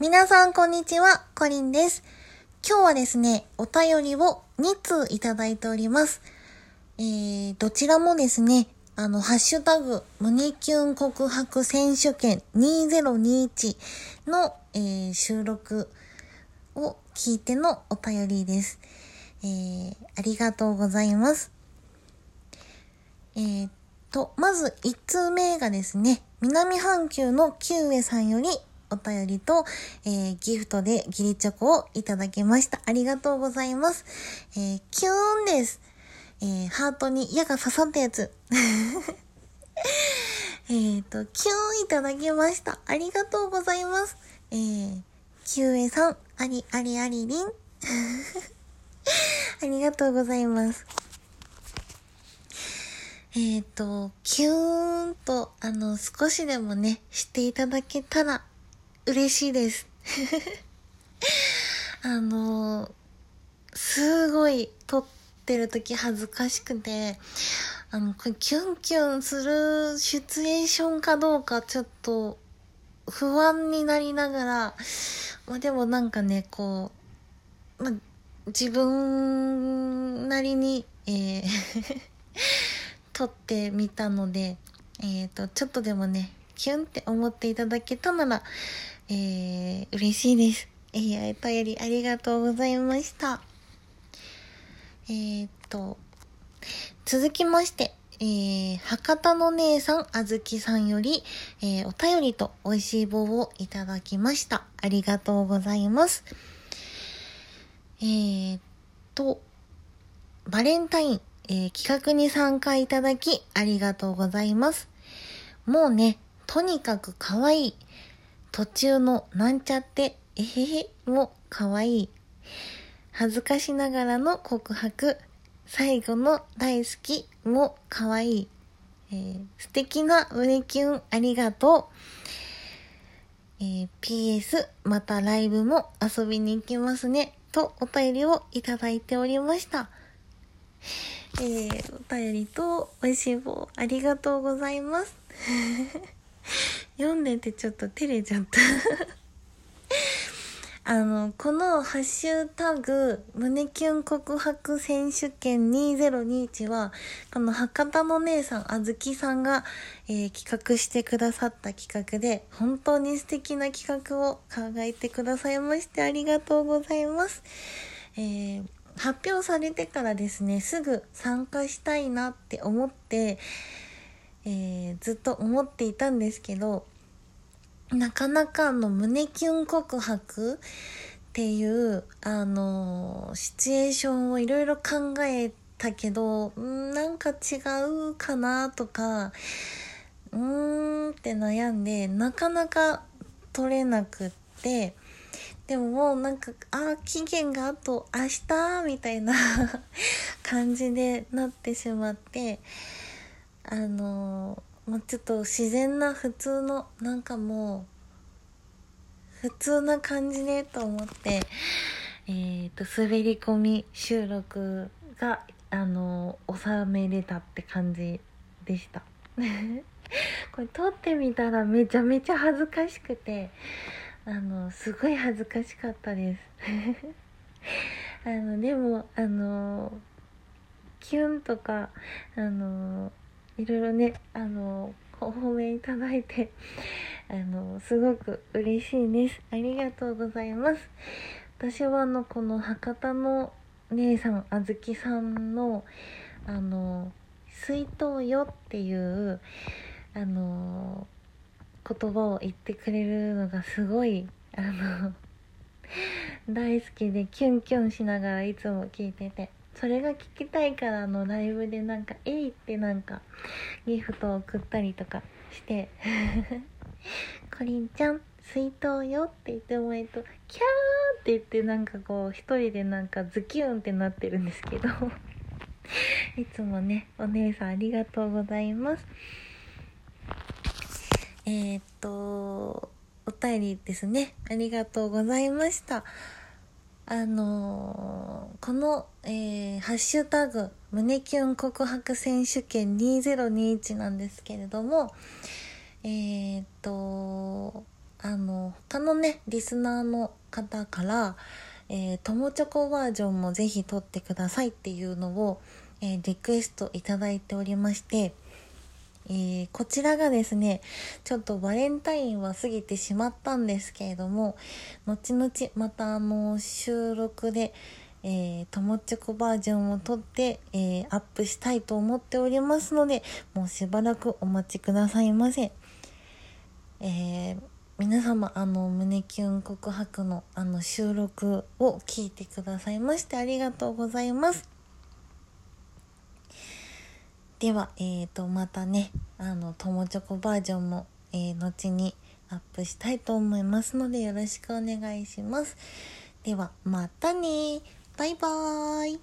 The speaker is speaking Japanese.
皆さんこんにちは、コリンです。今日はですね、お便りを2通いただいております。えー、どちらもですね、あの、ハッシュタグ、胸キュン告白選手権2021の、えー収録を聞いてのお便りです。えー、ありがとうございます。えーっと、まず1通目がですね、南半球のキウエさんよりお便りと、えーギフトでギリチョコをいただきました。ありがとうございます。えーキューンです。えーハートに矢が刺さったやつ。えっと、キューンいただきました。ありがとうございます。えー、キウエさん、ありありありりん。ありがとうございます。えっ、と、キューンと、あの、少しでもね、していただけたら嬉しいです。あの、すごい撮ってる時恥ずかしくて、あの、これキュンキュンするシチュエーションかどうかちょっと不安になりながら、まあでもなんかね、こう、まあ、自分なりに、えー 撮ってみたので、えっ、と、ちょっとでもね、キュンって思っていただけたなら、えー、嬉しいです。えー、お便りありがとうございました。えっ、と、続きまして、えー、博多の姉さん、あずきさんより、えー、お便りと美味しい棒をいただきました。ありがとうございます。えー、と、バレンタイン、えー企画に参加いただきありがとうございます。もうね、とにかく可愛い。途中のなんちゃって、えへへも可愛い。恥ずかしながらの告白。最後の大好きも可愛い。えー素敵な胸キュンありがとう。えー PS またライブも遊びに行きますね。とお便りをいただいておりました。えー、お便りと美味しい棒ありがとうございます。読んでてちょっと照れちゃった。あの、このハッシュタグ、胸キュン告白選手権2021は、この博多の姉さん、あずきさんが、えー企画してくださった企画で、本当に素敵な企画を考えてくださいましてありがとうございます。えー発表されてからですね、すぐ参加したいなって思って、えーずっと思っていたんですけど、なかなかの胸キュン告白っていう、あのシチュエーションをいろいろ考えたけど、んなんか違うかなとか、うーんって悩んで、なかなか取れなくって、でももうなんか、あ、期限があと明日みたいな 感じでなってしまって、あのー、もうちょっと自然な普通の、なんかもう、普通な感じでと思って、えっ、と、滑り込み収録が、あの、収めれたって感じでした。これ撮ってみたらめちゃめちゃ恥ずかしくて、あの、すごい恥ずかしかったです。あの、でも、あの、キュンとか、あの、いろいろね、あの、お褒めいただいて、あの、すごく嬉しいです。ありがとうございます。私はあの、この博多の姉さん、あずきさんの、あの、水筒よっていう、あの、言葉を言ってくれるのがすごいあの 大好きでキュンキュンしながらいつも聞いててそれが聞きたいからのライブでなんか「えい!」ってなんかギフトを送ったりとかして「コリンちゃん水筒よ」って言ってもらえると「キャー!」って言ってなんかこう一人でなんかズキュンってなってるんですけど いつもねお姉さんありがとうございます。えーっと、お便りですね。ありがとうございました。あのーこの、えーハッシュタグ、胸キュン告白選手権2021なんですけれども、えーと、あの他のねリスナーの方からえー、友チョコバージョンもぜひ撮ってくださいっていうのを、え、リクエストいただいておりまして、えー、こちらがですね、ちょっとバレンタインは過ぎてしまったんですけれども、後々またあの収録で、えー、友チョコバージョンを撮って、えー、アップしたいと思っておりますので、もうしばらくお待ちくださいませ。えー皆様あの胸キュン告白のあの収録を聞いてくださいましてありがとうございますではえーとまたねあの友チョコバージョンも、えー、後にアップしたいと思いますのでよろしくお願いします。ではまたね。バイバーイ。